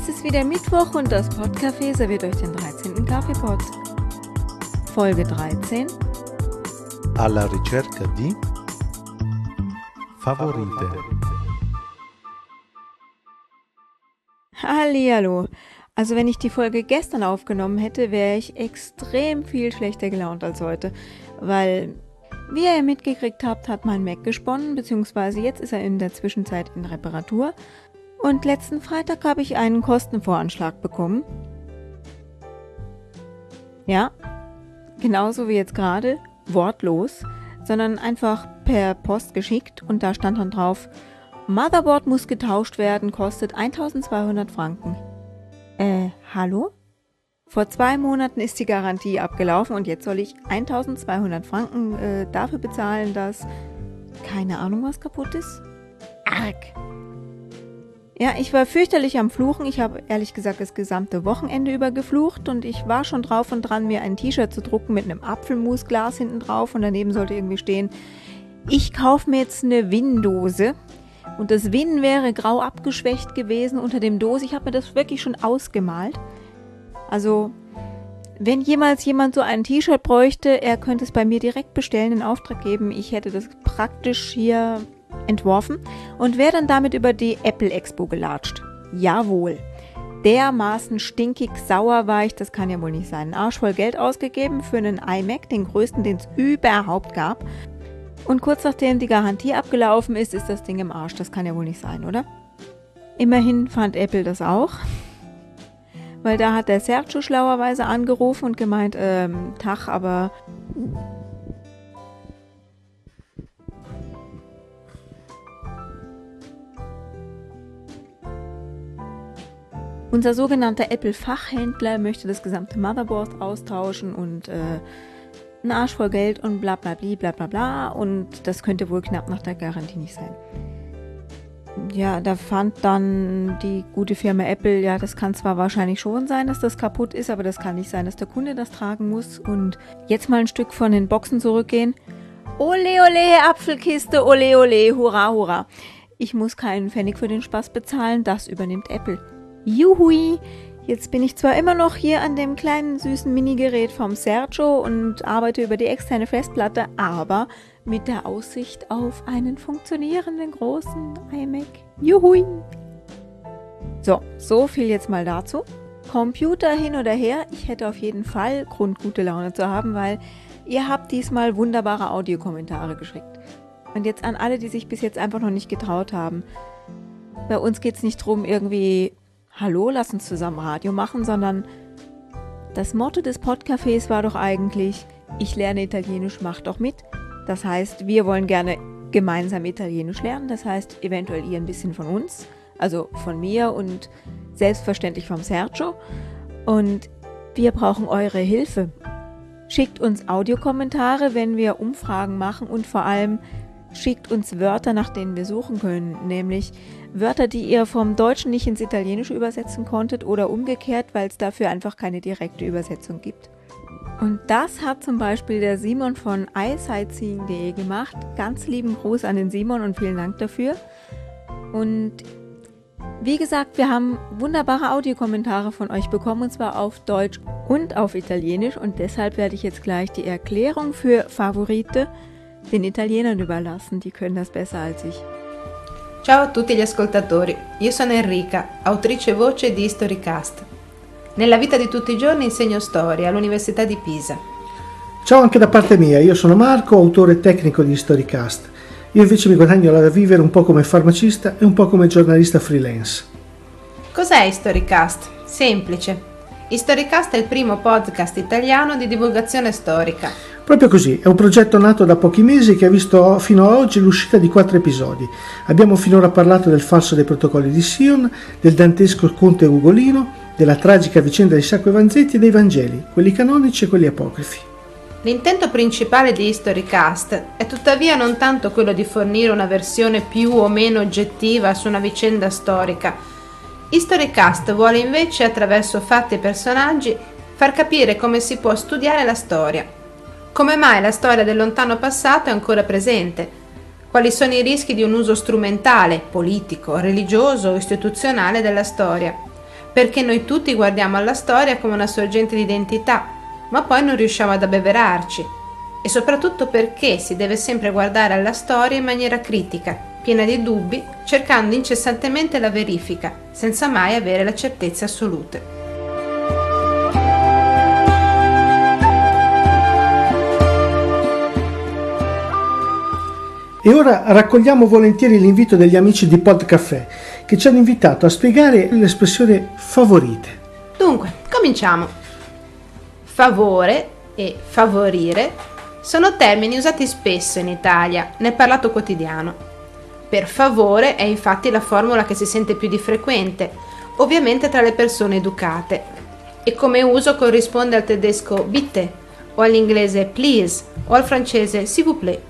Es ist wieder Mittwoch und das Podcafé serviert euch den 13. Kaffeepot. Folge 13. Alla ricerca di favorite. Hallihallo. Also wenn ich die Folge gestern aufgenommen hätte, wäre ich extrem viel schlechter gelaunt als heute, weil wie ihr mitgekriegt habt, hat mein Mac gesponnen, beziehungsweise jetzt ist er in der Zwischenzeit in Reparatur. Und letzten Freitag habe ich einen Kostenvoranschlag bekommen. Ja, genauso wie jetzt gerade, wortlos, sondern einfach per Post geschickt und da stand dann drauf, Motherboard muss getauscht werden, kostet 1200 Franken. Äh, hallo? Vor zwei Monaten ist die Garantie abgelaufen und jetzt soll ich 1200 Franken äh, dafür bezahlen, dass keine Ahnung was kaputt ist? Arg! Ja, ich war fürchterlich am Fluchen. Ich habe ehrlich gesagt das gesamte Wochenende über geflucht und ich war schon drauf und dran, mir ein T-Shirt zu drucken mit einem Apfelmusglas hinten drauf und daneben sollte irgendwie stehen, ich kaufe mir jetzt eine Windose. Und das Win wäre grau abgeschwächt gewesen unter dem Dose. Ich habe mir das wirklich schon ausgemalt. Also, wenn jemals jemand so ein T-Shirt bräuchte, er könnte es bei mir direkt bestellen, in Auftrag geben. Ich hätte das praktisch hier entworfen und wäre dann damit über die Apple Expo gelatscht. Jawohl. Dermaßen stinkig sauer war ich, das kann ja wohl nicht sein. Ein Arsch voll Geld ausgegeben für einen iMac, den größten, den es überhaupt gab. Und kurz nachdem die Garantie abgelaufen ist, ist das Ding im Arsch. Das kann ja wohl nicht sein, oder? Immerhin fand Apple das auch. Weil da hat der Sergio schlauerweise angerufen und gemeint, ähm, Tag, aber Unser sogenannter Apple-Fachhändler möchte das gesamte Motherboard austauschen und äh, einen Arsch voll Geld und bla bla bla bla bla bla und das könnte wohl knapp nach der Garantie nicht sein. Ja, da fand dann die gute Firma Apple, ja, das kann zwar wahrscheinlich schon sein, dass das kaputt ist, aber das kann nicht sein, dass der Kunde das tragen muss. Und jetzt mal ein Stück von den Boxen zurückgehen. Ole, ole, Apfelkiste, ole, ole, hurra, hurra. Ich muss keinen Pfennig für den Spaß bezahlen, das übernimmt Apple. Juhui! Jetzt bin ich zwar immer noch hier an dem kleinen süßen Minigerät vom Sergio und arbeite über die externe Festplatte, aber mit der Aussicht auf einen funktionierenden großen iMac. Juhui! So, so viel jetzt mal dazu. Computer hin oder her, ich hätte auf jeden Fall Grund, gute Laune zu haben, weil ihr habt diesmal wunderbare Audiokommentare geschickt. Und jetzt an alle, die sich bis jetzt einfach noch nicht getraut haben. Bei uns geht es nicht darum, irgendwie Hallo, lass uns zusammen Radio machen, sondern das Motto des Podcafés war doch eigentlich, ich lerne Italienisch, mach doch mit. Das heißt, wir wollen gerne gemeinsam Italienisch lernen. Das heißt, eventuell ihr ein bisschen von uns, also von mir und selbstverständlich vom Sergio. Und wir brauchen eure Hilfe. Schickt uns Audiokommentare, wenn wir Umfragen machen und vor allem schickt uns Wörter, nach denen wir suchen können, nämlich Wörter, die ihr vom Deutschen nicht ins Italienische übersetzen konntet oder umgekehrt, weil es dafür einfach keine direkte Übersetzung gibt. Und das hat zum Beispiel der Simon von iSightseeing.de gemacht. Ganz lieben Gruß an den Simon und vielen Dank dafür. Und wie gesagt, wir haben wunderbare Audiokommentare von euch bekommen, und zwar auf Deutsch und auf Italienisch. Und deshalb werde ich jetzt gleich die Erklärung für Favorite den Italienern überlassen. Die können das besser als ich. Ciao a tutti gli ascoltatori, io sono Enrica, autrice voce di Historycast. Nella vita di tutti i giorni insegno storia all'Università di Pisa. Ciao anche da parte mia, io sono Marco, autore tecnico di Historycast. Io invece mi guadagno da vivere un po' come farmacista e un po' come giornalista freelance. Cos'è Historycast? Semplice. Historycast è il primo podcast italiano di divulgazione storica. Proprio così, è un progetto nato da pochi mesi che ha visto fino ad oggi l'uscita di quattro episodi. Abbiamo finora parlato del falso dei protocolli di Sion, del dantesco conte Ugolino, della tragica vicenda di Sacco e Vanzetti e dei Vangeli, quelli canonici e quelli apocrifi. L'intento principale di Historycast è tuttavia non tanto quello di fornire una versione più o meno oggettiva su una vicenda storica. Historycast vuole invece, attraverso fatti e personaggi, far capire come si può studiare la storia come mai la storia del lontano passato è ancora presente? Quali sono i rischi di un uso strumentale, politico, religioso o istituzionale della storia? perché noi tutti guardiamo alla storia come una sorgente di identità, ma poi non riusciamo ad abbeverarci. E soprattutto perché si deve sempre guardare alla storia in maniera critica, piena di dubbi, cercando incessantemente la verifica, senza mai avere le certezze assolute. E ora raccogliamo volentieri l'invito degli amici di Podcafé che ci hanno invitato a spiegare l'espressione favorite. Dunque, cominciamo. Favore e favorire sono termini usati spesso in Italia nel parlato quotidiano. Per favore è infatti la formula che si sente più di frequente, ovviamente tra le persone educate, e come uso corrisponde al tedesco bitte o all'inglese please o al francese s'il vous plaît.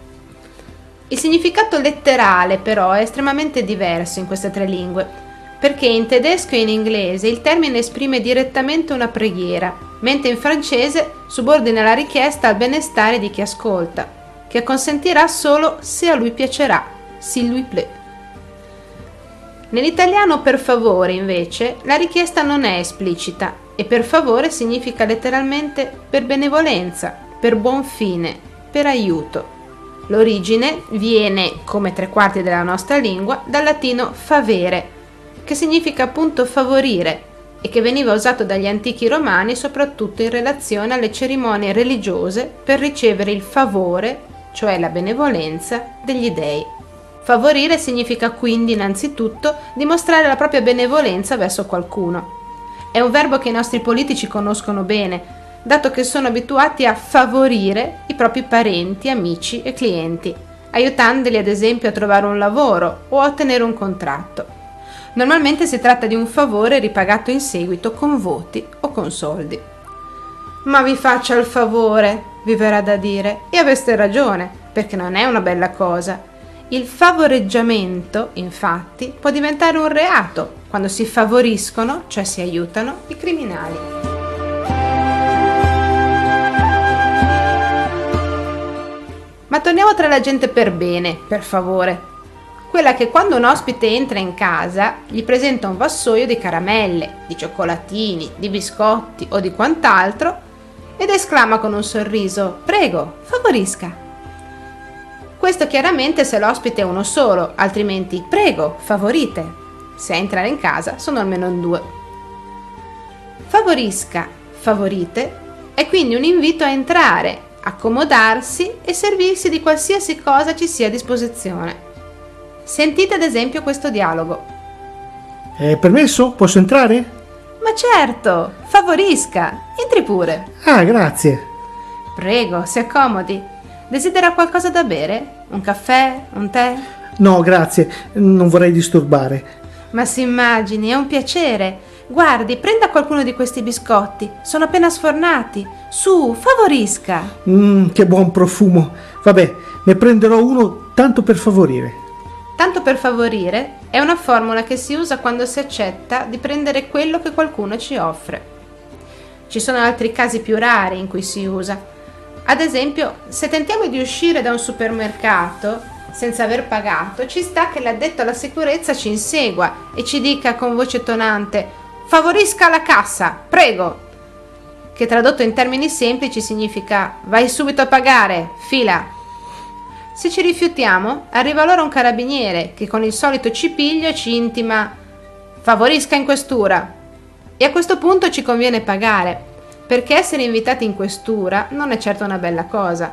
Il significato letterale però è estremamente diverso in queste tre lingue, perché in tedesco e in inglese il termine esprime direttamente una preghiera, mentre in francese subordina la richiesta al benestare di chi ascolta, che consentirà solo se a lui piacerà, s'il lui plaît. Nell'italiano per favore, invece, la richiesta non è esplicita e per favore significa letteralmente per benevolenza, per buon fine, per aiuto. L'origine viene, come tre quarti della nostra lingua, dal latino favere, che significa appunto favorire e che veniva usato dagli antichi romani soprattutto in relazione alle cerimonie religiose per ricevere il favore, cioè la benevolenza, degli dei. Favorire significa quindi innanzitutto dimostrare la propria benevolenza verso qualcuno. È un verbo che i nostri politici conoscono bene, dato che sono abituati a favorire i propri parenti, amici e clienti, aiutandoli ad esempio a trovare un lavoro o a ottenere un contratto. Normalmente si tratta di un favore ripagato in seguito con voti o con soldi. Ma vi faccia il favore, vi verrà da dire, e aveste ragione, perché non è una bella cosa. Il favoreggiamento, infatti, può diventare un reato quando si favoriscono, cioè si aiutano, i criminali. Ma torniamo tra la gente per bene, per favore. Quella che quando un ospite entra in casa gli presenta un vassoio di caramelle, di cioccolatini, di biscotti o di quant'altro ed esclama con un sorriso: Prego, favorisca. Questo chiaramente se l'ospite è uno solo, altrimenti prego, favorite. Se a entrare in casa sono almeno in due. Favorisca, favorite è quindi un invito a entrare, accomodarsi e servirsi di qualsiasi cosa ci sia a disposizione. Sentite ad esempio questo dialogo. È permesso? Posso entrare? Ma certo, favorisca, entri pure. Ah, grazie. Prego, si accomodi. Desidera qualcosa da bere? Un caffè? Un tè? No, grazie, non vorrei disturbare. Ma si immagini, è un piacere. Guardi, prenda qualcuno di questi biscotti. Sono appena sfornati. Su, favorisca. Mmm, che buon profumo. Vabbè, ne prenderò uno tanto per favorire. Tanto per favorire è una formula che si usa quando si accetta di prendere quello che qualcuno ci offre. Ci sono altri casi più rari in cui si usa. Ad esempio, se tentiamo di uscire da un supermercato senza aver pagato, ci sta che l'addetto alla sicurezza ci insegua e ci dica con voce tonante Favorisca la cassa, prego. Che tradotto in termini semplici significa vai subito a pagare, fila. Se ci rifiutiamo, arriva allora un carabiniere che con il solito cipiglio ci intima favorisca in questura. E a questo punto ci conviene pagare, perché essere invitati in questura non è certo una bella cosa.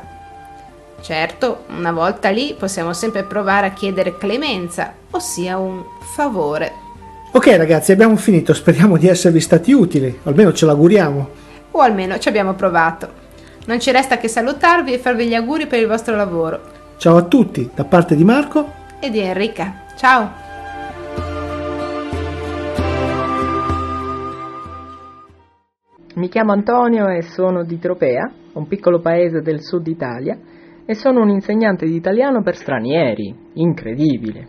Certo, una volta lì possiamo sempre provare a chiedere clemenza, ossia un favore. Ok ragazzi, abbiamo finito, speriamo di esservi stati utili, almeno ce l'auguriamo. O almeno ci abbiamo provato. Non ci resta che salutarvi e farvi gli auguri per il vostro lavoro. Ciao a tutti, da parte di Marco e di Enrica. Ciao! Mi chiamo Antonio e sono di Tropea, un piccolo paese del sud Italia, e sono un insegnante di italiano per stranieri. Incredibile!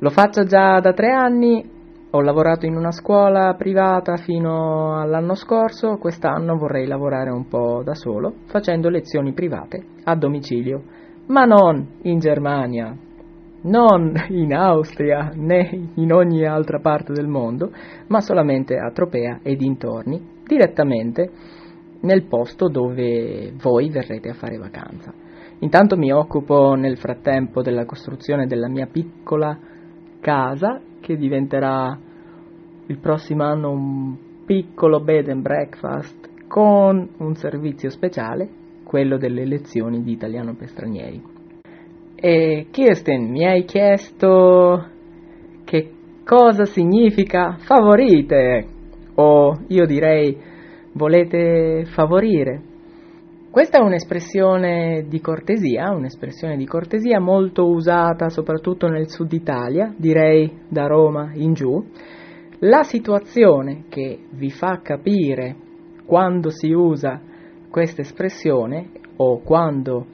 Lo faccio già da tre anni ho lavorato in una scuola privata fino all'anno scorso, quest'anno vorrei lavorare un po' da solo, facendo lezioni private a domicilio, ma non in Germania. non in Austria né in ogni altra parte del mondo, ma solamente a Tropea e dintorni, direttamente nel posto dove voi verrete a fare vacanza. Intanto mi occupo nel frattempo della costruzione della mia piccola casa che diventerà il prossimo anno un piccolo bed and breakfast con un servizio speciale, quello delle lezioni di italiano per stranieri. E Kirsten, mi hai chiesto che cosa significa favorite, o io direi volete favorire. Questa è un'espressione di cortesia, un'espressione di cortesia molto usata soprattutto nel sud Italia, direi da Roma in giù. La situazione che vi fa capire quando si usa questa espressione o quando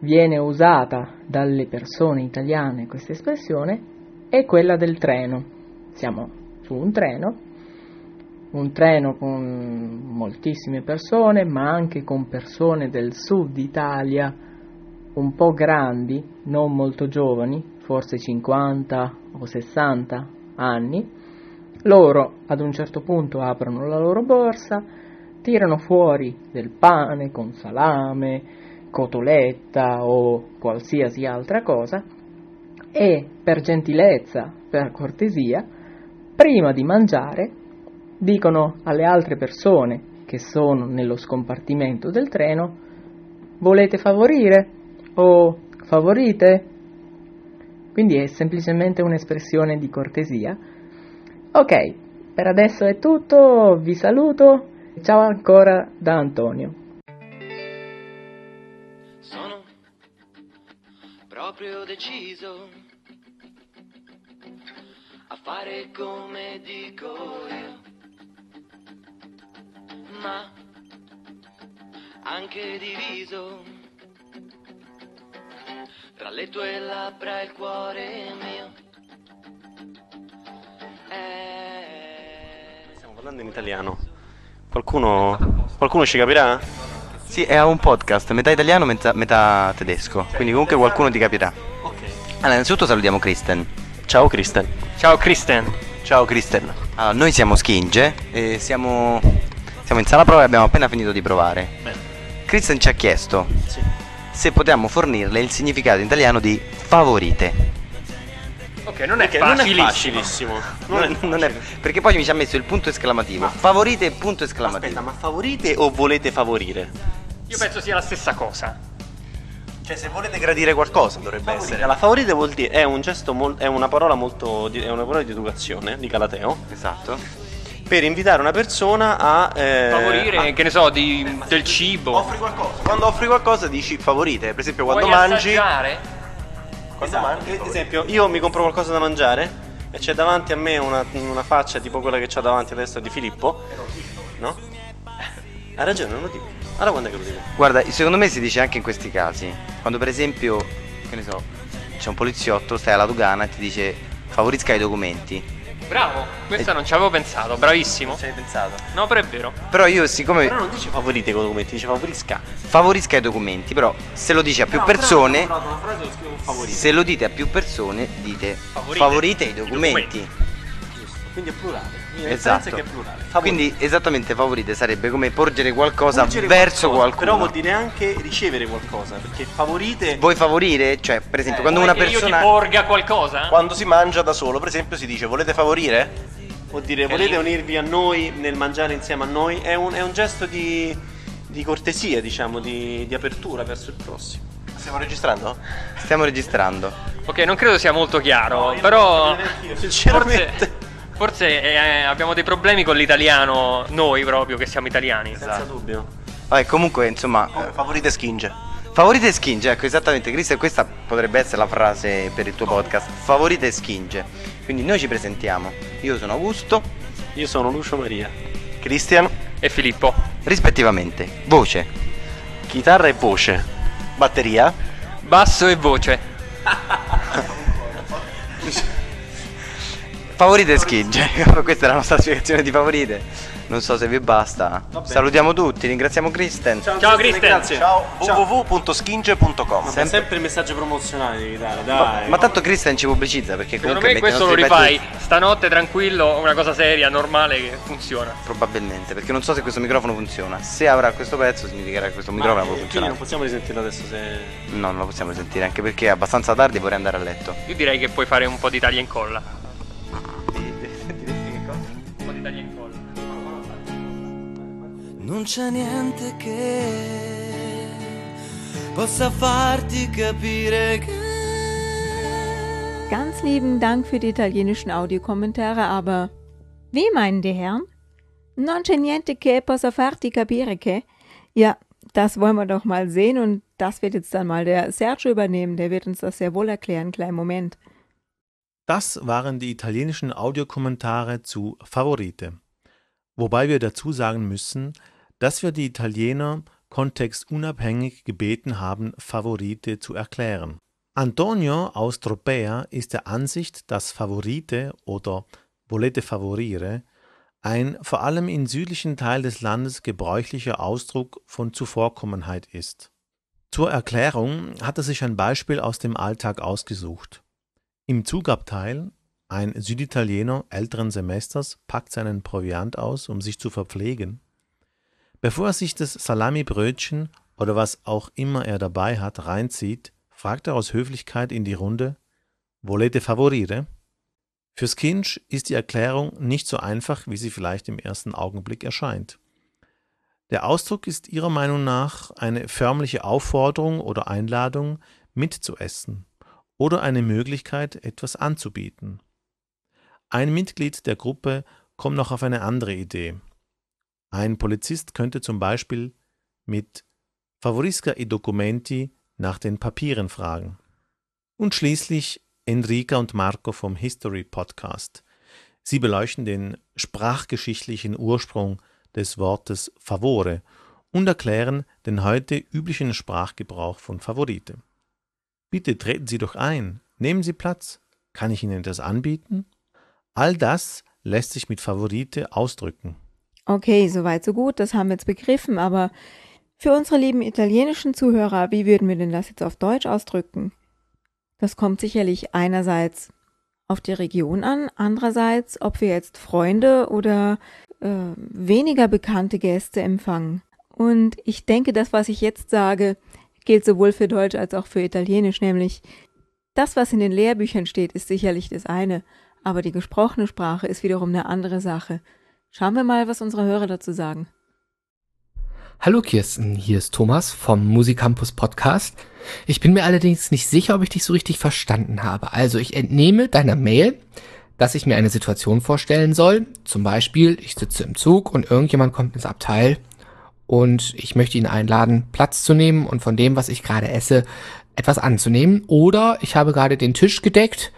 viene usata dalle persone italiane questa espressione è quella del treno. Siamo su un treno, un treno con moltissime persone, ma anche con persone del sud Italia un po' grandi, non molto giovani, forse 50 o 60 anni. Loro ad un certo punto aprono la loro borsa, tirano fuori del pane con salame, cotoletta o qualsiasi altra cosa e per gentilezza, per cortesia, prima di mangiare dicono alle altre persone che sono nello scompartimento del treno volete favorire o favorite? Quindi è semplicemente un'espressione di cortesia. Ok, per adesso è tutto, vi saluto, ciao ancora da Antonio. Sono proprio deciso a fare come dico io, ma anche diviso tra le tue labbra e il cuore mio. Eh, Stiamo parlando in italiano. Qualcuno, qualcuno ci capirà? Sì, è un podcast, metà italiano, metà, metà tedesco. Quindi comunque qualcuno ti capirà. Ok. Allora, innanzitutto salutiamo Kristen. Ciao Kristen. Ciao Kristen. Ciao Kristen. Allora, noi siamo Skinge e siamo, siamo in sala prova e abbiamo appena finito di provare. Bene. Kristen ci ha chiesto Sì. se potevamo fornirle il significato in italiano di favorite. Ok, non è Perché non è facilissimo. facilissimo. Non è, Non è- perché poi mi ci ha messo il punto esclamativo. Favorite e punto esclamativo. Aspetta, ma favorite o volete favorire? Io penso sia la stessa cosa. Cioè, se volete gradire qualcosa dovrebbe essere. La favorite vuol dire è un gesto mol- è una parola molto di- è una parola di educazione di Galateo Esatto. Per invitare una persona a eh, Favorire, a- che ne so, di- del cibo. Offri qualcosa. Quando offri qualcosa dici favorite. Per esempio, quando Vuoi mangi. assaggiare? Quando Esatto. mangi. Ad favorite. esempio, io mi compro qualcosa da mangiare e c'è davanti a me una, una faccia tipo quella che c'ha davanti adesso di Filippo. No? Ha ragione, non lo dico. Allora quando è che lo dico? Guarda, secondo me si dice anche in questi casi. Quando per esempio, che ne so, c'è un poliziotto, stai alla dogana e ti dice favorisca i documenti. Bravo, questa non ci avevo pensato, bravissimo. Ci hai pensato? No, però è vero. Però io siccome Però non dice favorite con documenti, dice favorisca. favorisca i documenti, però se lo dici a più persone, se lo dite a più persone, dite Favorite. favorite, i I documenti. Quindi è plurale. La Esatto. è che è plurale. Favorite. Quindi esattamente favorite sarebbe come porgere qualcosa Porgere verso qualcosa, qualcuno. Però vuol dire anche ricevere qualcosa, perché favorite Vuoi favorire? Cioè, per esempio, quando Vuoi una che io persona ti porga qualcosa? Quando si mangia da solo, per esempio, si dice volete favorire? vuol dire È volete unirvi a noi nel mangiare insieme a noi, è un, è un gesto di, di cortesia, diciamo, di, di apertura verso il prossimo. Stiamo registrando? stiamo registrando. Ok, non credo sia molto chiaro, io non però forse, forse eh, abbiamo dei problemi con l'italiano, noi proprio che siamo italiani. Senza dubbio. Vabbè, comunque, insomma, Come favorite skinge. Favorite Skinge, ecco esattamente Cristian, questa potrebbe essere la frase per il tuo podcast. Favorite Skinge. Quindi noi ci presentiamo. Io sono Augusto, Io sono Lucio Maria. Cristian, E Filippo? rispettivamente. Voce. Chitarra e voce. batteria. Basso e voce. Favorite Skinge. Questa è la nostra spiegazione di favorite. Non so se vi basta. Salutiamo tutti, ringraziamo Kristen. Ciao Kristen. Grazie. Ciao, www.skinge.com. Ma sempre il messaggio promozionale devi dare, dai. Ma tanto Kristen ci pubblicizza perché Secondo comunque me questo lo rifai stanotte tranquillo, una cosa seria, normale che funziona. pezzi- Probabilmente, perché non so se questo microfono funziona. Se avrà questo pezzo significherà che questo microfono può Quindi funzionare. non possiamo risentirlo adesso se... No, non lo possiamo sentire, anche perché è abbastanza tardi e vorrei andare a letto. Io direi che puoi fare un po' di taglia e incolla. Non c'è niente che possa farti capire che Ganz lieben Dank für die italienischen Audiokommentare, aber wie meinen die Herren? Non c'è niente che possa farti capire che? Ja, das wollen wir doch mal sehen und das wird jetzt dann mal der Sergio übernehmen. Der wird uns das sehr wohl erklären. Kleinen Moment. Das waren die italienischen Audiokommentare zu Favorite. Wobei wir dazu sagen müssen, dass wir die Italiener kontextunabhängig gebeten haben, Favorite zu erklären. Antonio aus Tropea ist der Ansicht, dass Favorite oder Volete favorire ein vor allem im südlichen Teil des Landes gebräuchlicher Ausdruck von Zuvorkommenheit ist. Zur Erklärung hat er sich ein Beispiel aus dem Alltag ausgesucht. Im Zugabteil, ein Süditaliener älteren Semesters packt seinen Proviant aus, um sich zu verpflegen. Bevor er sich das Salamibrötchen oder was auch immer er dabei hat reinzieht, fragt er aus Höflichkeit in die Runde: Volete favorire? Fürs Kind ist die Erklärung nicht so einfach, wie sie vielleicht im ersten Augenblick erscheint. Der Ausdruck ist ihrer Meinung nach eine förmliche Aufforderung oder Einladung, mitzuessen oder eine Möglichkeit, etwas anzubieten. Ein Mitglied der Gruppe kommt noch auf eine andere Idee. Ein Polizist könnte zum Beispiel mit Favorisca i documenti nach den Papieren fragen. Und schließlich Enrica und Marco vom History Podcast. Sie beleuchten den sprachgeschichtlichen Ursprung des Wortes favore und erklären den heute üblichen Sprachgebrauch von Favorite. Bitte treten Sie doch ein, nehmen Sie Platz, kann ich Ihnen das anbieten? All das lässt sich mit Favorite ausdrücken. Okay, soweit so gut, das haben wir jetzt begriffen, aber für unsere lieben italienischen Zuhörer, wie würden wir denn das jetzt auf Deutsch ausdrücken? Das kommt sicherlich einerseits auf die Region an, andererseits, ob wir jetzt Freunde oder äh, weniger bekannte Gäste empfangen. Und ich denke, das, was ich jetzt sage, gilt sowohl für Deutsch als auch für Italienisch, nämlich das, was in den Lehrbüchern steht, ist sicherlich das eine, aber die gesprochene Sprache ist wiederum eine andere Sache. Schauen wir mal, was unsere Hörer dazu sagen. Hallo Kirsten, hier ist Thomas vom Musicampus Podcast. Ich bin mir allerdings nicht sicher, ob ich dich so richtig verstanden habe. Also ich entnehme deiner Mail, dass ich mir eine Situation vorstellen soll. Zum Beispiel, ich sitze im Zug und irgendjemand kommt ins Abteil und ich möchte ihn einladen, Platz zu nehmen und von dem, was ich gerade esse, etwas anzunehmen. Oder ich habe gerade den Tisch gedeckt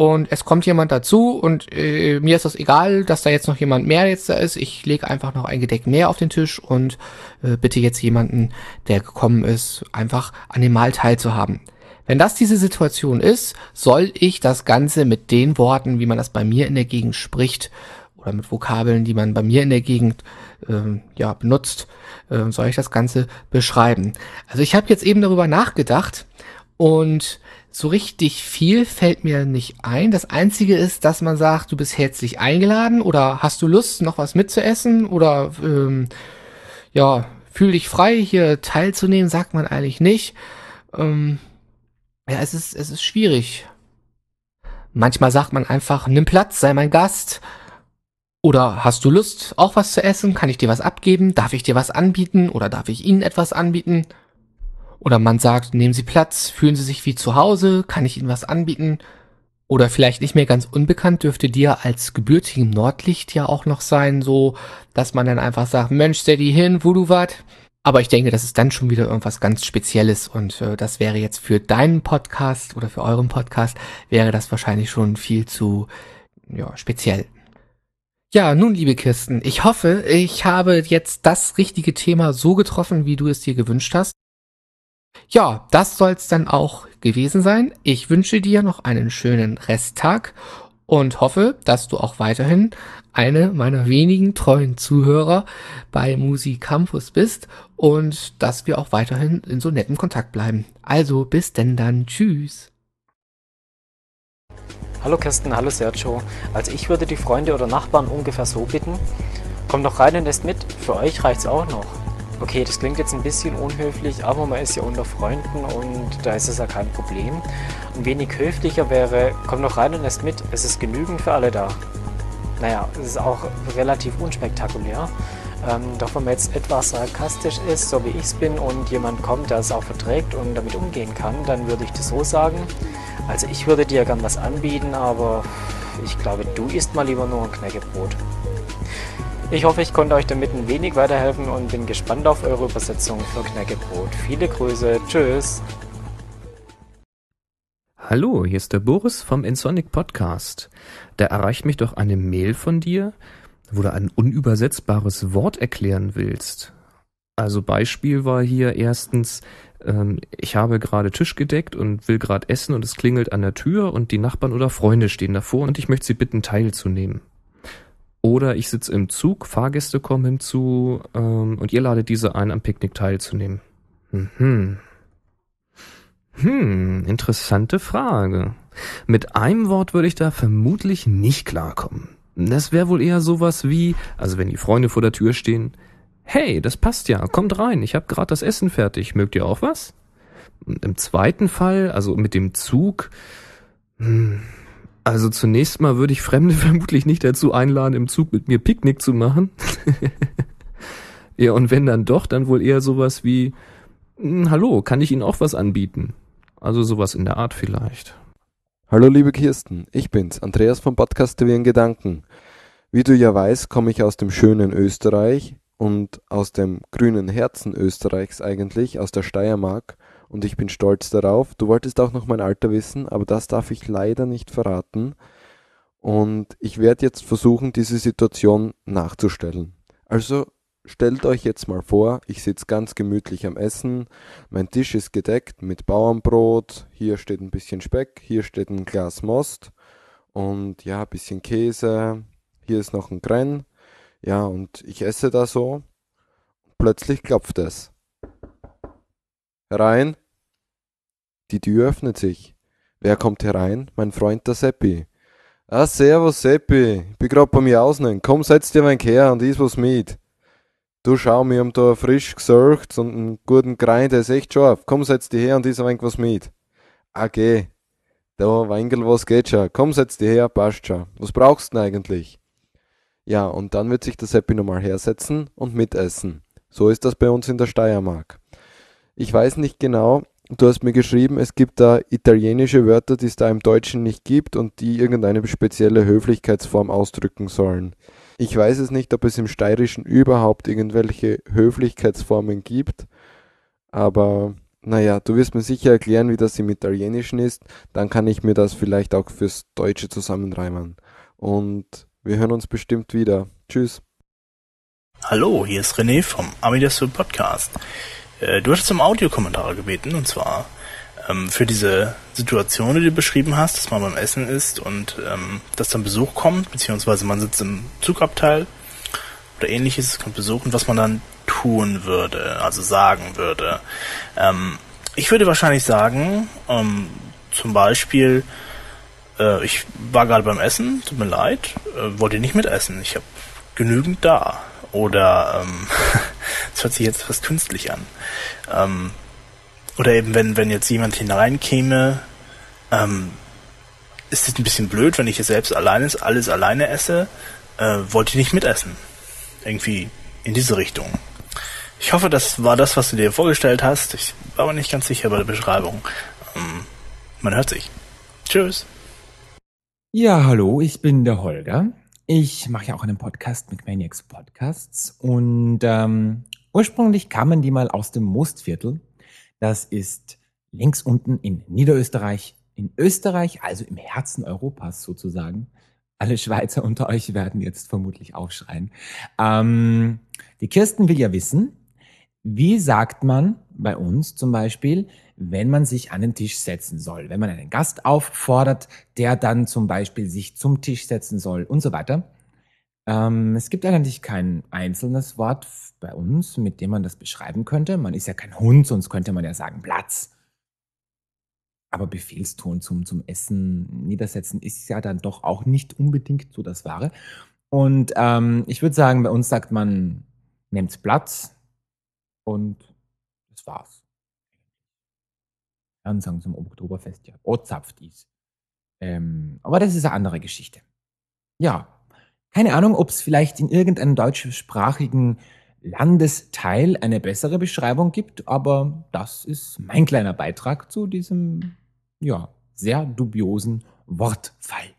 und es kommt jemand dazu und äh, mir ist das egal, dass da jetzt noch jemand mehr jetzt da ist. Ich lege einfach noch ein Gedeck mehr auf den Tisch und äh, bitte jetzt jemanden, der gekommen ist, einfach an dem Mahl teilzuhaben. Wenn das diese Situation ist, soll ich das Ganze mit den Worten, wie man das bei mir in der Gegend spricht, oder mit Vokabeln, die man bei mir in der Gegend ähm, ja benutzt, äh, soll ich das Ganze beschreiben. Also ich habe jetzt eben darüber nachgedacht und so richtig viel fällt mir nicht ein. Das Einzige ist, dass man sagt, du bist herzlich eingeladen oder hast du Lust, noch was mitzuessen oder ähm, ja, fühl dich frei, hier teilzunehmen, sagt man eigentlich nicht. Ähm, ja, es ist, es ist schwierig. Manchmal sagt man einfach, nimm Platz, sei mein Gast. Oder hast du Lust, auch was zu essen? Kann ich dir was abgeben? Darf ich dir was anbieten? Oder darf ich Ihnen etwas anbieten? Oder man sagt, nehmen Sie Platz, fühlen Sie sich wie zu Hause, kann ich Ihnen was anbieten? Oder vielleicht nicht mehr ganz unbekannt dürfte dir als gebürtigem Nordlicht ja auch noch sein, so, dass man dann einfach sagt, Mensch, steady hin, wo du wart. Aber ich denke, das ist dann schon wieder irgendwas ganz Spezielles und äh, das wäre jetzt für deinen Podcast oder für euren Podcast wäre das wahrscheinlich schon viel zu, ja, speziell. Ja, nun, liebe Kirsten, ich hoffe, ich habe jetzt das richtige Thema so getroffen, wie du es dir gewünscht hast. Ja, das soll's dann auch gewesen sein. Ich wünsche dir noch einen schönen Resttag und hoffe, dass du auch weiterhin eine meiner wenigen treuen Zuhörer bei Musi Campus bist und dass wir auch weiterhin in so nettem Kontakt bleiben. Also bis denn dann. Tschüss. Hallo Kirsten, hallo Sergio. Also ich würde die Freunde oder Nachbarn ungefähr so bitten, kommt noch rein und esst mit, für euch reicht's auch noch. Okay, das klingt jetzt ein bisschen unhöflich, aber man ist ja unter Freunden und da ist es ja kein Problem. Ein wenig höflicher wäre, kommt noch rein und esst mit, es ist genügend für alle da. Naja, es ist auch relativ unspektakulär. Ähm, doch wenn man jetzt etwas sarkastisch ist, so wie ich es bin, und jemand kommt, der es auch verträgt und damit umgehen kann, dann würde ich das so sagen. Also ich würde dir gern was anbieten, aber ich glaube, du isst mal lieber nur ein Knäckebrot. Ich hoffe, ich konnte euch damit ein wenig weiterhelfen und bin gespannt auf eure Übersetzung für Knäckebrot. Viele Grüße, tschüss! Hallo, hier ist der Boris vom Insonic Podcast. Da erreicht mich doch eine Mail von dir, wo du ein unübersetzbares Wort erklären willst. Also Beispiel war hier erstens, ähm, ich habe gerade Tisch gedeckt und will gerade essen und es klingelt an der Tür und die Nachbarn oder Freunde stehen davor und ich möchte sie bitten teilzunehmen. Oder ich sitze im Zug, Fahrgäste kommen hinzu ähm, und ihr ladet diese ein, am Picknick teilzunehmen. Mhm. Hm, interessante Frage. Mit einem Wort würde ich da vermutlich nicht klarkommen. Das wäre wohl eher sowas wie, also wenn die Freunde vor der Tür stehen, hey, das passt ja, kommt rein, ich habe gerade das Essen fertig, mögt ihr auch was? Und Im zweiten Fall, also mit dem Zug, hm, also zunächst mal würde ich Fremde vermutlich nicht dazu einladen, im Zug mit mir Picknick zu machen. ja, und wenn dann doch, dann wohl eher sowas wie, hm, hallo, kann ich Ihnen auch was anbieten? Also sowas in der Art vielleicht. Hallo liebe Kirsten, ich bin's, Andreas vom Podcast in Gedanken. Wie du ja weißt, komme ich aus dem schönen Österreich und aus dem grünen Herzen Österreichs eigentlich, aus der Steiermark und ich bin stolz darauf. Du wolltest auch noch mein Alter wissen, aber das darf ich leider nicht verraten. Und ich werde jetzt versuchen, diese Situation nachzustellen. Also stellt euch jetzt mal vor, ich sitze ganz gemütlich am Essen, mein Tisch ist gedeckt mit Bauernbrot, hier steht ein bisschen Speck, hier steht ein Glas Most und ja, ein bisschen Käse, hier ist noch ein Grenn, ja, und ich esse da so. Plötzlich klopft es. Herein. Die Tür öffnet sich. Wer kommt herein? Mein Freund der Seppi. Ah, servus Seppi. Ich bin grad bei mir ausnehmen. Komm, setz dir mein her und is was mit. Du schau, wir haben da frisch gesorgt und einen guten Grein, der ist echt scharf. Komm, setz dich her und is ein wenig was mit. Ah, geh. Da, Weingel, was geht schon? Komm, setz dich her, passt schon. Was brauchst du denn eigentlich? Ja, und dann wird sich der Seppi nochmal hersetzen und mitessen. So ist das bei uns in der Steiermark. Ich weiß nicht genau, du hast mir geschrieben, es gibt da italienische Wörter, die es da im Deutschen nicht gibt und die irgendeine spezielle Höflichkeitsform ausdrücken sollen. Ich weiß es nicht, ob es im Steirischen überhaupt irgendwelche Höflichkeitsformen gibt, aber naja, du wirst mir sicher erklären, wie das im Italienischen ist, dann kann ich mir das vielleicht auch fürs Deutsche zusammenreimen. Und wir hören uns bestimmt wieder. Tschüss. Hallo, hier ist René vom Amidasul Podcast. Äh, du hattest um Audiokommentare gebeten, und zwar ähm, für diese Situation, die du beschrieben hast, dass man beim Essen ist und ähm, dass dann Besuch kommt, beziehungsweise man sitzt im Zugabteil oder ähnliches, es kommt Besuch und was man dann tun würde, also sagen würde. Ähm, ich würde wahrscheinlich sagen, ähm, zum Beispiel, äh, ich war gerade beim Essen, tut mir leid, äh, wollt nicht mitessen? Ich habe genügend da. Oder ähm, das hört sich jetzt fast künstlich an. Ähm, oder eben, wenn, wenn jetzt jemand hineinkäme, ähm, ist es ein bisschen blöd, wenn ich jetzt selbst alleine alles alleine esse, äh, wollt ihr nicht mitessen. Irgendwie in diese Richtung. Ich hoffe, das war das, was du dir vorgestellt hast. Ich war aber nicht ganz sicher bei der Beschreibung. Ähm, man hört sich. Tschüss. Ja, hallo, ich bin der Holger. Ich mache ja auch einen Podcast mit Maniacs Podcasts und ähm, ursprünglich kamen die mal aus dem Mostviertel. Das ist links unten in Niederösterreich, in Österreich, also im Herzen Europas sozusagen. Alle Schweizer unter euch werden jetzt vermutlich aufschreien. Ähm, die Kirsten will ja wissen, wie sagt man, bei uns zum Beispiel, wenn man sich an den Tisch setzen soll, wenn man einen Gast auffordert, der dann zum Beispiel sich zum Tisch setzen soll und so weiter. Ähm, es gibt eigentlich kein einzelnes Wort bei uns, mit dem man das beschreiben könnte. Man ist ja kein Hund, sonst könnte man ja sagen Platz. Aber Befehlston zum, zum Essen niedersetzen ist ja dann doch auch nicht unbedingt so das Wahre. Und ähm, ich würde sagen, bei uns sagt man, nehmt Platz und das war's. Sagen zum Oktoberfest ja, dies. Ähm, aber das ist eine andere Geschichte. Ja, keine Ahnung, ob es vielleicht in irgendeinem deutschsprachigen Landesteil eine bessere Beschreibung gibt, aber das ist mein kleiner Beitrag zu diesem, ja, sehr dubiosen Wortfall.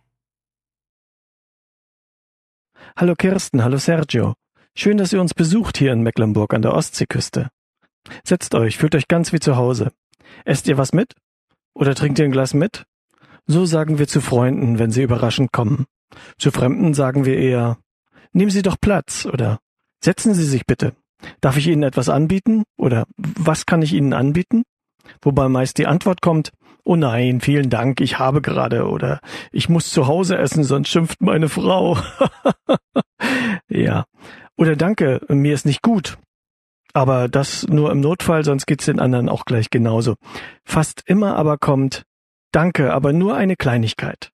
Hallo Kirsten, hallo Sergio. Schön, dass ihr uns besucht hier in Mecklenburg an der Ostseeküste. Setzt euch, fühlt euch ganz wie zu Hause. Esst ihr was mit? Oder trinkt ihr ein Glas mit? So sagen wir zu Freunden, wenn sie überraschend kommen. Zu Fremden sagen wir eher, nehmen Sie doch Platz oder setzen Sie sich bitte. Darf ich Ihnen etwas anbieten? Oder was kann ich Ihnen anbieten? Wobei meist die Antwort kommt, oh nein, vielen Dank, ich habe gerade oder ich muss zu Hause essen, sonst schimpft meine Frau. ja. Oder danke, mir ist nicht gut. Aber das nur im Notfall, sonst geht's den anderen auch gleich genauso. Fast immer aber kommt, danke, aber nur eine Kleinigkeit.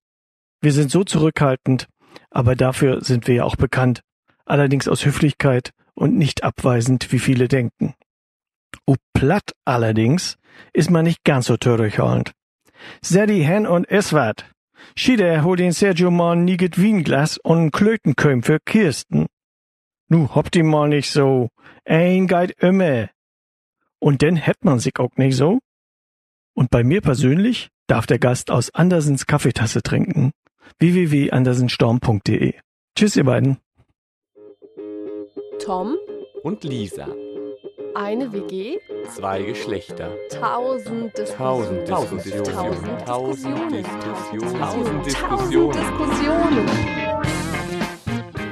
Wir sind so zurückhaltend, aber dafür sind wir ja auch bekannt, allerdings aus Höflichkeit und nicht abweisend, wie viele denken. U platt allerdings ist man nicht ganz so zurückhaltend. Seddy hen und Eswart. Schieder hol den Sergio mal ein Wienglas und Klötenköm für Kirsten. Nu hoppt ihm mal nicht so. Ein geht immer. Und denn hätt man sich auch nicht so. Und bei mir persönlich darf der Gast aus Andersens Kaffeetasse trinken www.andersenstorm.de. Tschüss, ihr beiden. Tom und Lisa. Eine WG. Zwei Geschlechter. Tausend Diskussionen. Tausend Diskussionen. Tausend Diskussionen. Tausend Diskussionen. Tausend Diskussionen.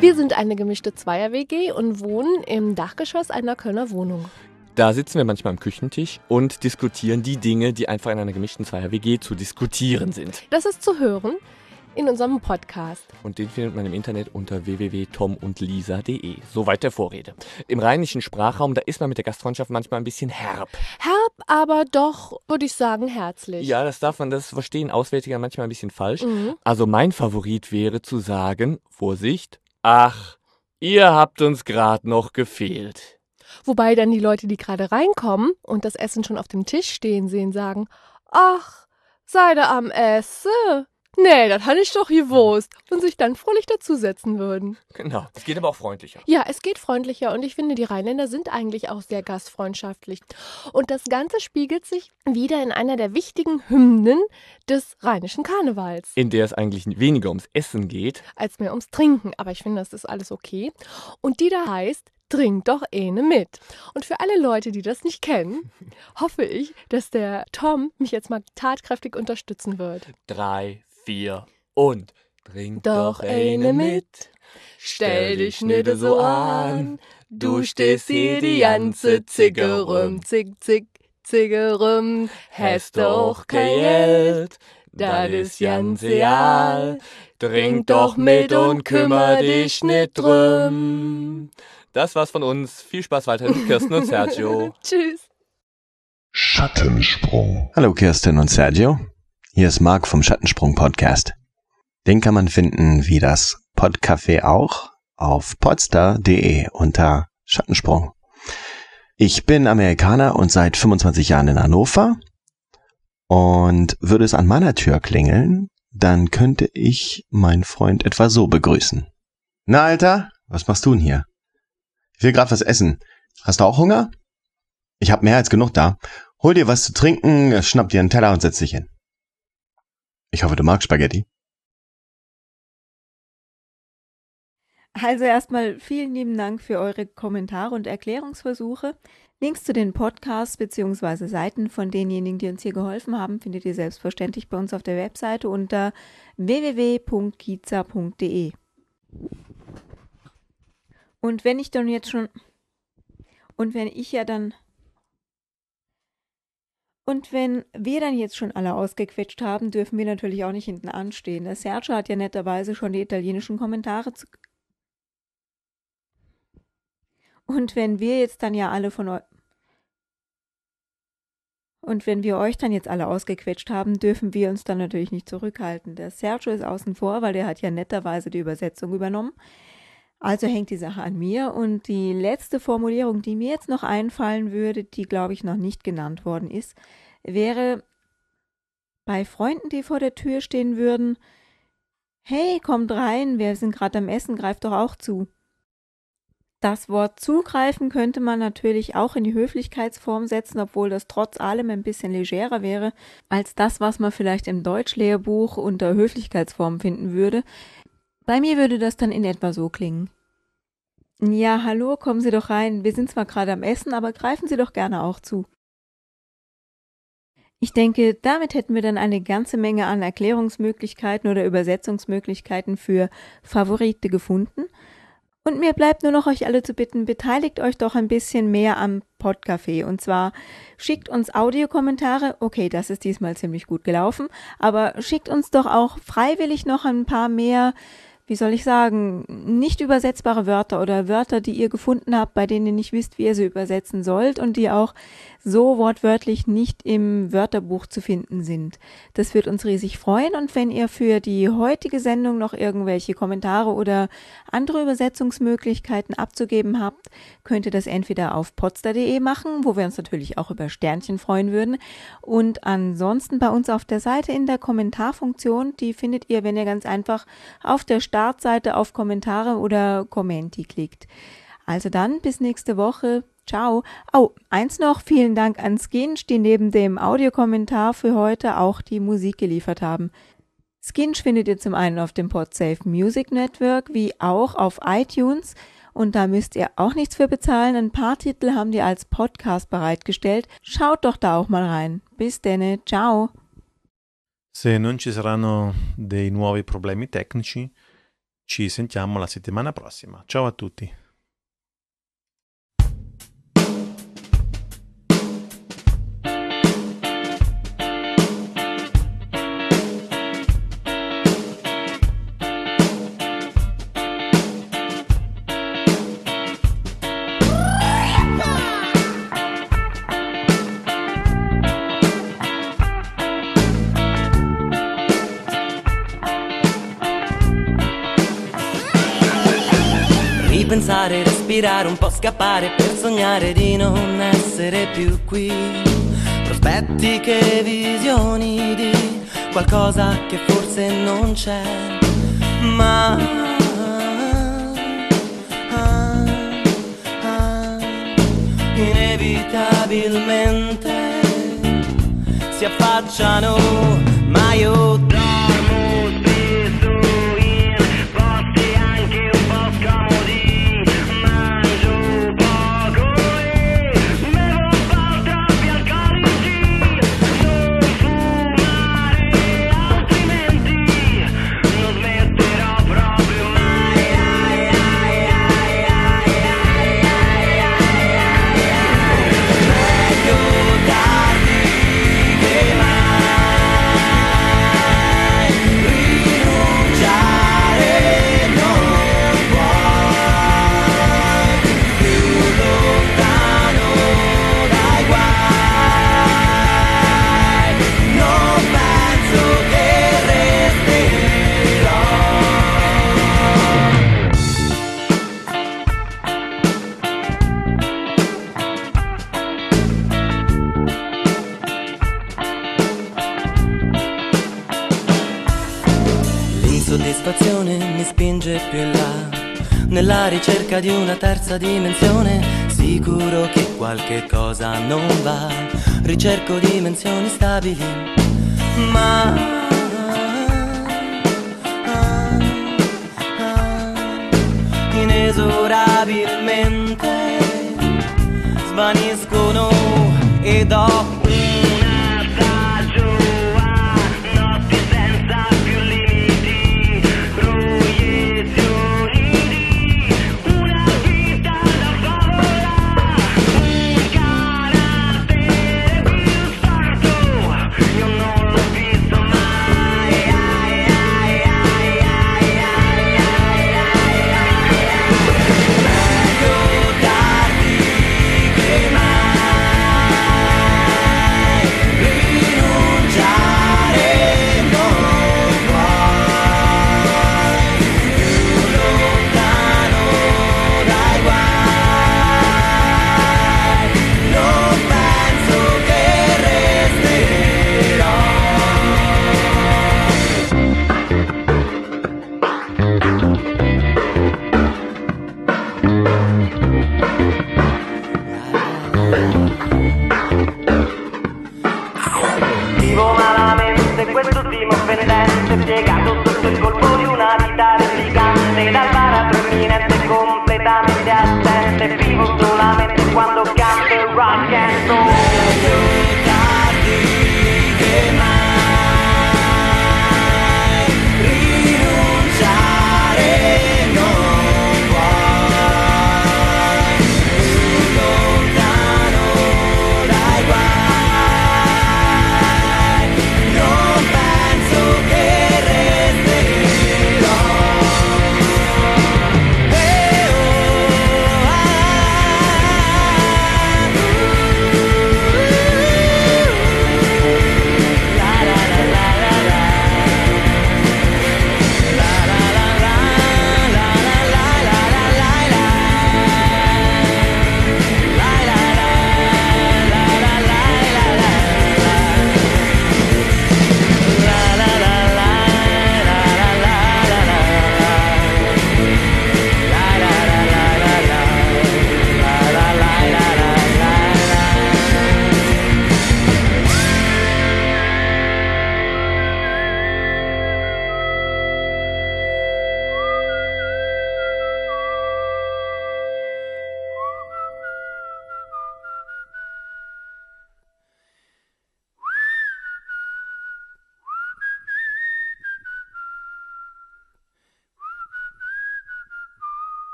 Wir sind eine gemischte Zweier-WG und wohnen im Dachgeschoss einer Kölner Wohnung. Da sitzen wir manchmal am Küchentisch und diskutieren die Dinge, die einfach in einer gemischten Zweier-WG zu diskutieren sind. Das ist zu hören in unserem Podcast. Und den findet man im Internet unter www.tomundlisa.de. Soweit der Vorrede. Im rheinischen Sprachraum, da ist man mit der Gastfreundschaft manchmal ein bisschen herb. Herb, aber doch, würde ich sagen, herzlich. Ja, das darf man, das verstehen Auswärtiger manchmal ein bisschen falsch. Mhm. Also mein Favorit wäre zu sagen, Vorsicht, ach, ihr habt uns gerade noch gefehlt. Wobei dann die Leute, die gerade reinkommen und das Essen schon auf dem Tisch stehen sehen, sagen, ach, seid ihr am Essen? Nee, das habe ich doch gewusst. Und sich dann fröhlich dazusetzen würden. Genau. Es geht aber auch freundlicher. Ja, es geht freundlicher und ich finde, die Rheinländer sind eigentlich auch sehr gastfreundschaftlich. Und das Ganze spiegelt sich wieder in einer der wichtigen Hymnen des rheinischen Karnevals. In der es eigentlich weniger ums Essen geht. Als mehr ums Trinken. Aber ich finde, das ist alles okay. Und die da heißt, Trink doch eine mit. Und für alle Leute, die das nicht kennen, hoffe ich, dass der Tom mich jetzt mal tatkräftig unterstützen wird. Drei, vier und trink Doch eine mit. Stell dich nicht so an. Du stehst hier die ganze Zicke rum. Zick, zick, Zicke rum. Hast doch kein Geld. Das ist ganz real. Trink doch mit und kümmer dich nicht drum. Das war's von uns. Viel Spaß weiterhin mit Kirsten und Sergio. Tschüss. Schattensprung. Hallo Kirsten und Sergio. Hier ist Marc vom Schattensprung Podcast. Den kann man finden wie das Podcafé auch auf podster.de unter Schattensprung. Ich bin Amerikaner und seit 25 Jahren in Hannover. Und würde es an meiner Tür klingeln, dann könnte ich meinen Freund etwa so begrüßen. Na, Alter, was machst du denn hier? Ich will grad was essen. Hast du auch Hunger? Ich hab mehr als genug da. Hol dir was zu trinken, schnapp dir einen Teller und setz dich hin. Ich hoffe, du magst Spaghetti. Also erstmal vielen lieben Dank für eure Kommentare und Erklärungsversuche. Links zu den Podcasts bzw. Seiten von denjenigen, die uns hier geholfen haben, findet ihr selbstverständlich bei uns auf der Webseite unter www.kiza.de. Und wenn ich dann jetzt schon und wenn ich ja dann Und wenn wir dann jetzt schon alle ausgequetscht haben, dürfen wir natürlich auch nicht hinten anstehen. Der Sergio hat ja netterweise schon die italienischen Kommentare zu. Und wenn wir jetzt dann ja alle von euch. Und wenn wir euch dann jetzt alle ausgequetscht haben, dürfen wir uns dann natürlich nicht zurückhalten. Der Sergio ist außen vor, weil der hat ja netterweise die Übersetzung übernommen. Also hängt die Sache an mir. Und die letzte Formulierung, die mir jetzt noch einfallen würde, die glaube ich noch nicht genannt worden ist, wäre bei Freunden, die vor der Tür stehen würden, hey, kommt rein, wir sind gerade am Essen, greift doch auch zu. Das Wort zugreifen könnte man natürlich auch in die Höflichkeitsform setzen, obwohl das trotz allem ein bisschen legerer wäre als das, was man vielleicht im Deutschlehrbuch unter Höflichkeitsform finden würde. Bei mir würde das dann in etwa so klingen. Ja, hallo, kommen Sie doch rein. Wir sind zwar gerade am Essen, aber greifen Sie doch gerne auch zu. Ich denke, damit hätten wir dann eine ganze Menge an Erklärungsmöglichkeiten oder Übersetzungsmöglichkeiten für Favorite gefunden. Und mir bleibt nur noch euch alle zu bitten, beteiligt euch doch ein bisschen mehr am Podcafé. Und zwar schickt uns Audiokommentare. Okay, das ist diesmal ziemlich gut gelaufen. Aber schickt uns doch auch freiwillig noch ein paar mehr wie soll ich sagen, nicht übersetzbare Wörter oder Wörter, die ihr gefunden habt, bei denen ihr nicht wisst, wie ihr sie übersetzen sollt und die auch so wortwörtlich nicht im Wörterbuch zu finden sind. Das wird uns riesig freuen und wenn ihr für die heutige Sendung noch irgendwelche Kommentare oder andere Übersetzungsmöglichkeiten abzugeben habt, könnt ihr das entweder auf potster.de machen, wo wir uns natürlich auch über Sternchen freuen würden und ansonsten bei uns auf der Seite in der Kommentarfunktion, die findet ihr, wenn ihr ganz einfach auf der Start Startseite auf Kommentare oder Kommenti klickt. Also dann bis nächste Woche. Ciao. Oh, eins noch, vielen Dank an Skinch, die neben dem Audiokommentar für heute auch die Musik geliefert haben. Skinch findet ihr zum einen auf dem Podsafe Music Network wie auch auf iTunes und da müsst ihr auch nichts für bezahlen. Ein paar Titel haben die als Podcast bereitgestellt. Schaut doch da auch mal rein. Bis denne, ciao. Se non ci saranno dei nuovi problemi tecnici, Ci sentiamo la settimana prossima. Ciao a tutti. Respirare, un po' scappare per sognare di non essere più qui. Prospetti che visioni di qualcosa che forse non c'è. Ma inevitabilmente si affacciano, ma io di una terza dimensione Sicuro che qualche cosa non va. Ricerco dimensioni stabili Ma Inesorabilmente Svaniscono ed ho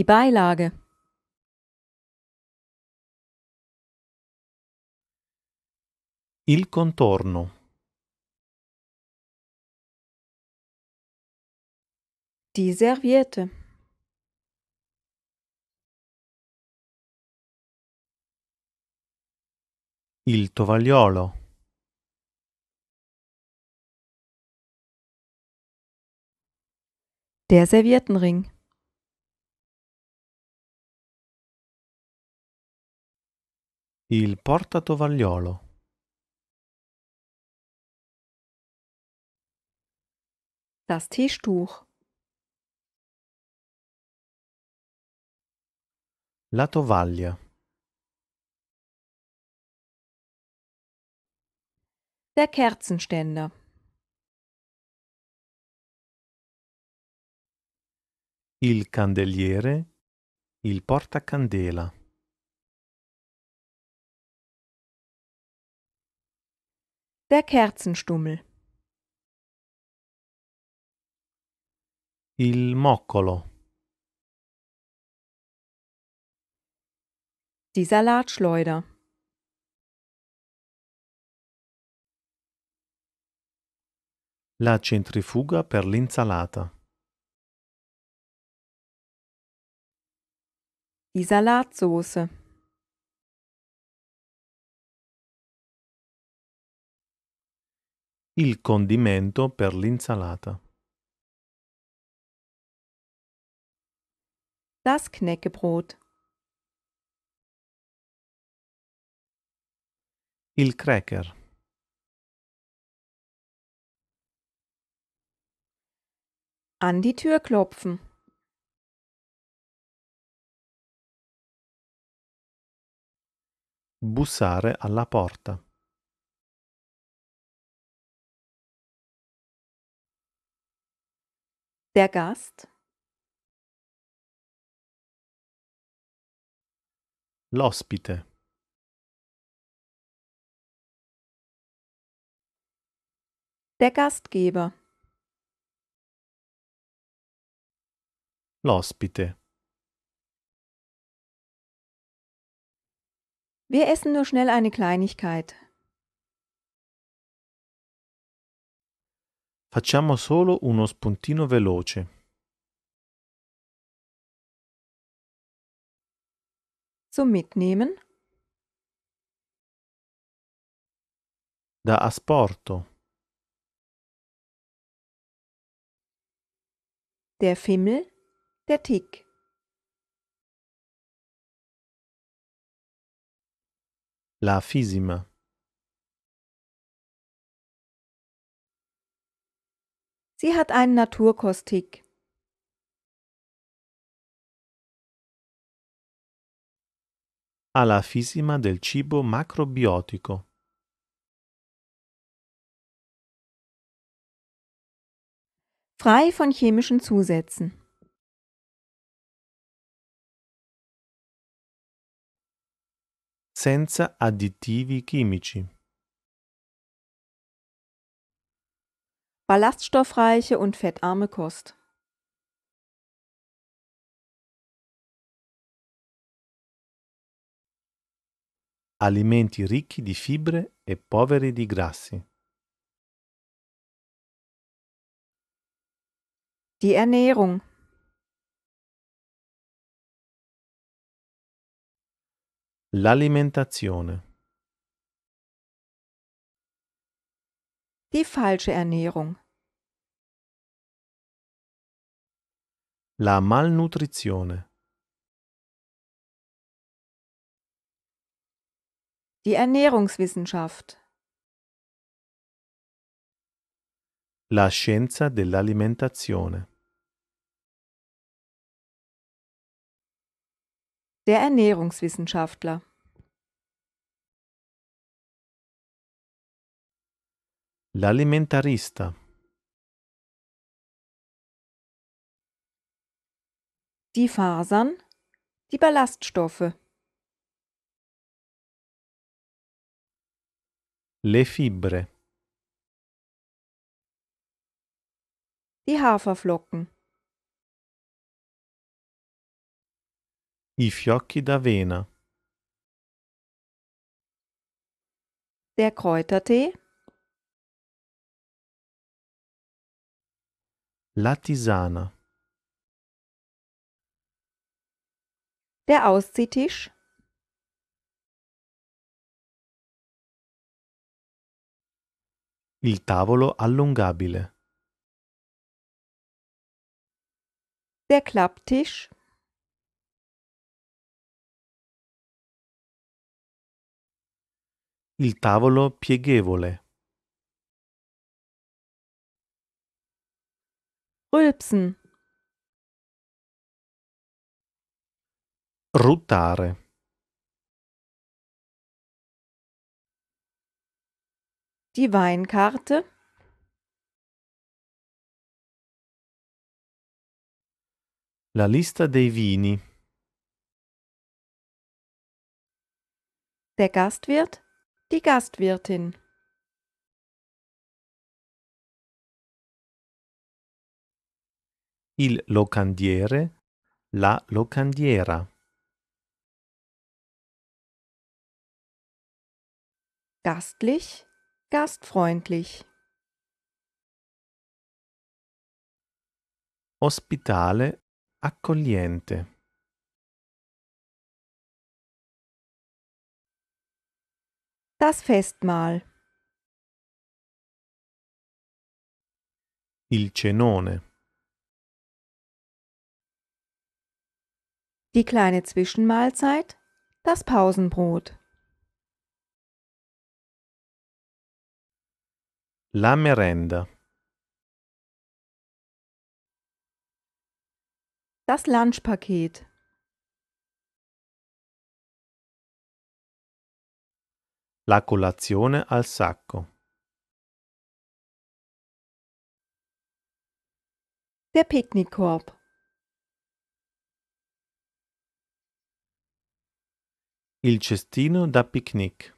Die Beilage. Il contorno. Die Serviette. Il tovagliolo. Der Serviettenring. Il portatovagliolo. Das Tischtuch. La tovaglia. Der Kerzenständer. Il candeliere. Il portacandela. Der Kerzenstummel. Il moccolo. Die Salatschleuder. La centrifuga per l'insalata. Die Salatsoße. Il condimento per l'insalata. Das Knäckebrot. Il cracker. An die Tür klopfen. Bussare alla porta. Der Gast. L'ospite. Der Gastgeber. L'ospite. Wir essen nur schnell eine Kleinigkeit. Facciamo solo uno spuntino veloce. Zum Mitnehmen. Da asporto. Der Fimmel, der Tick. La fisima. Sie hat einen Naturkosttick. Ha la fisima del cibo macrobiotico. Frei von chemischen Zusätzen. Senza additivi chimici. Ballaststoffreiche und fettarme Kost. Alimenti ricchi di fibre e poveri di grassi. Die Ernährung. L'alimentazione. Die falsche Ernährung. La malnutrizione. Die Ernährungswissenschaft. La scienza dell'alimentazione. Der Ernährungswissenschaftler. L'alimentarista. Die Fasern. Die Ballaststoffe. Le fibre. Die Haferflocken. I fiocchi d'avena. Der Kräutertee. La tisana. Der Ausziehtisch. Il tavolo allungabile. Der Klapptisch. Il tavolo pieghevole. Rülpsen. Ruttare. Die Weinkarte. La lista dei vini. Der Gastwirt. Die Gastwirtin. Il locandiere. La locandiera. Gastlich. Gastfreundlich. Ospitale. Accogliente. Das Festmahl. Il cenone. Die kleine Zwischenmahlzeit. Das Pausenbrot. La merenda. Das Lunchpaket. La colazione al sacco. Der Picknickkorb. Il cestino da picnic.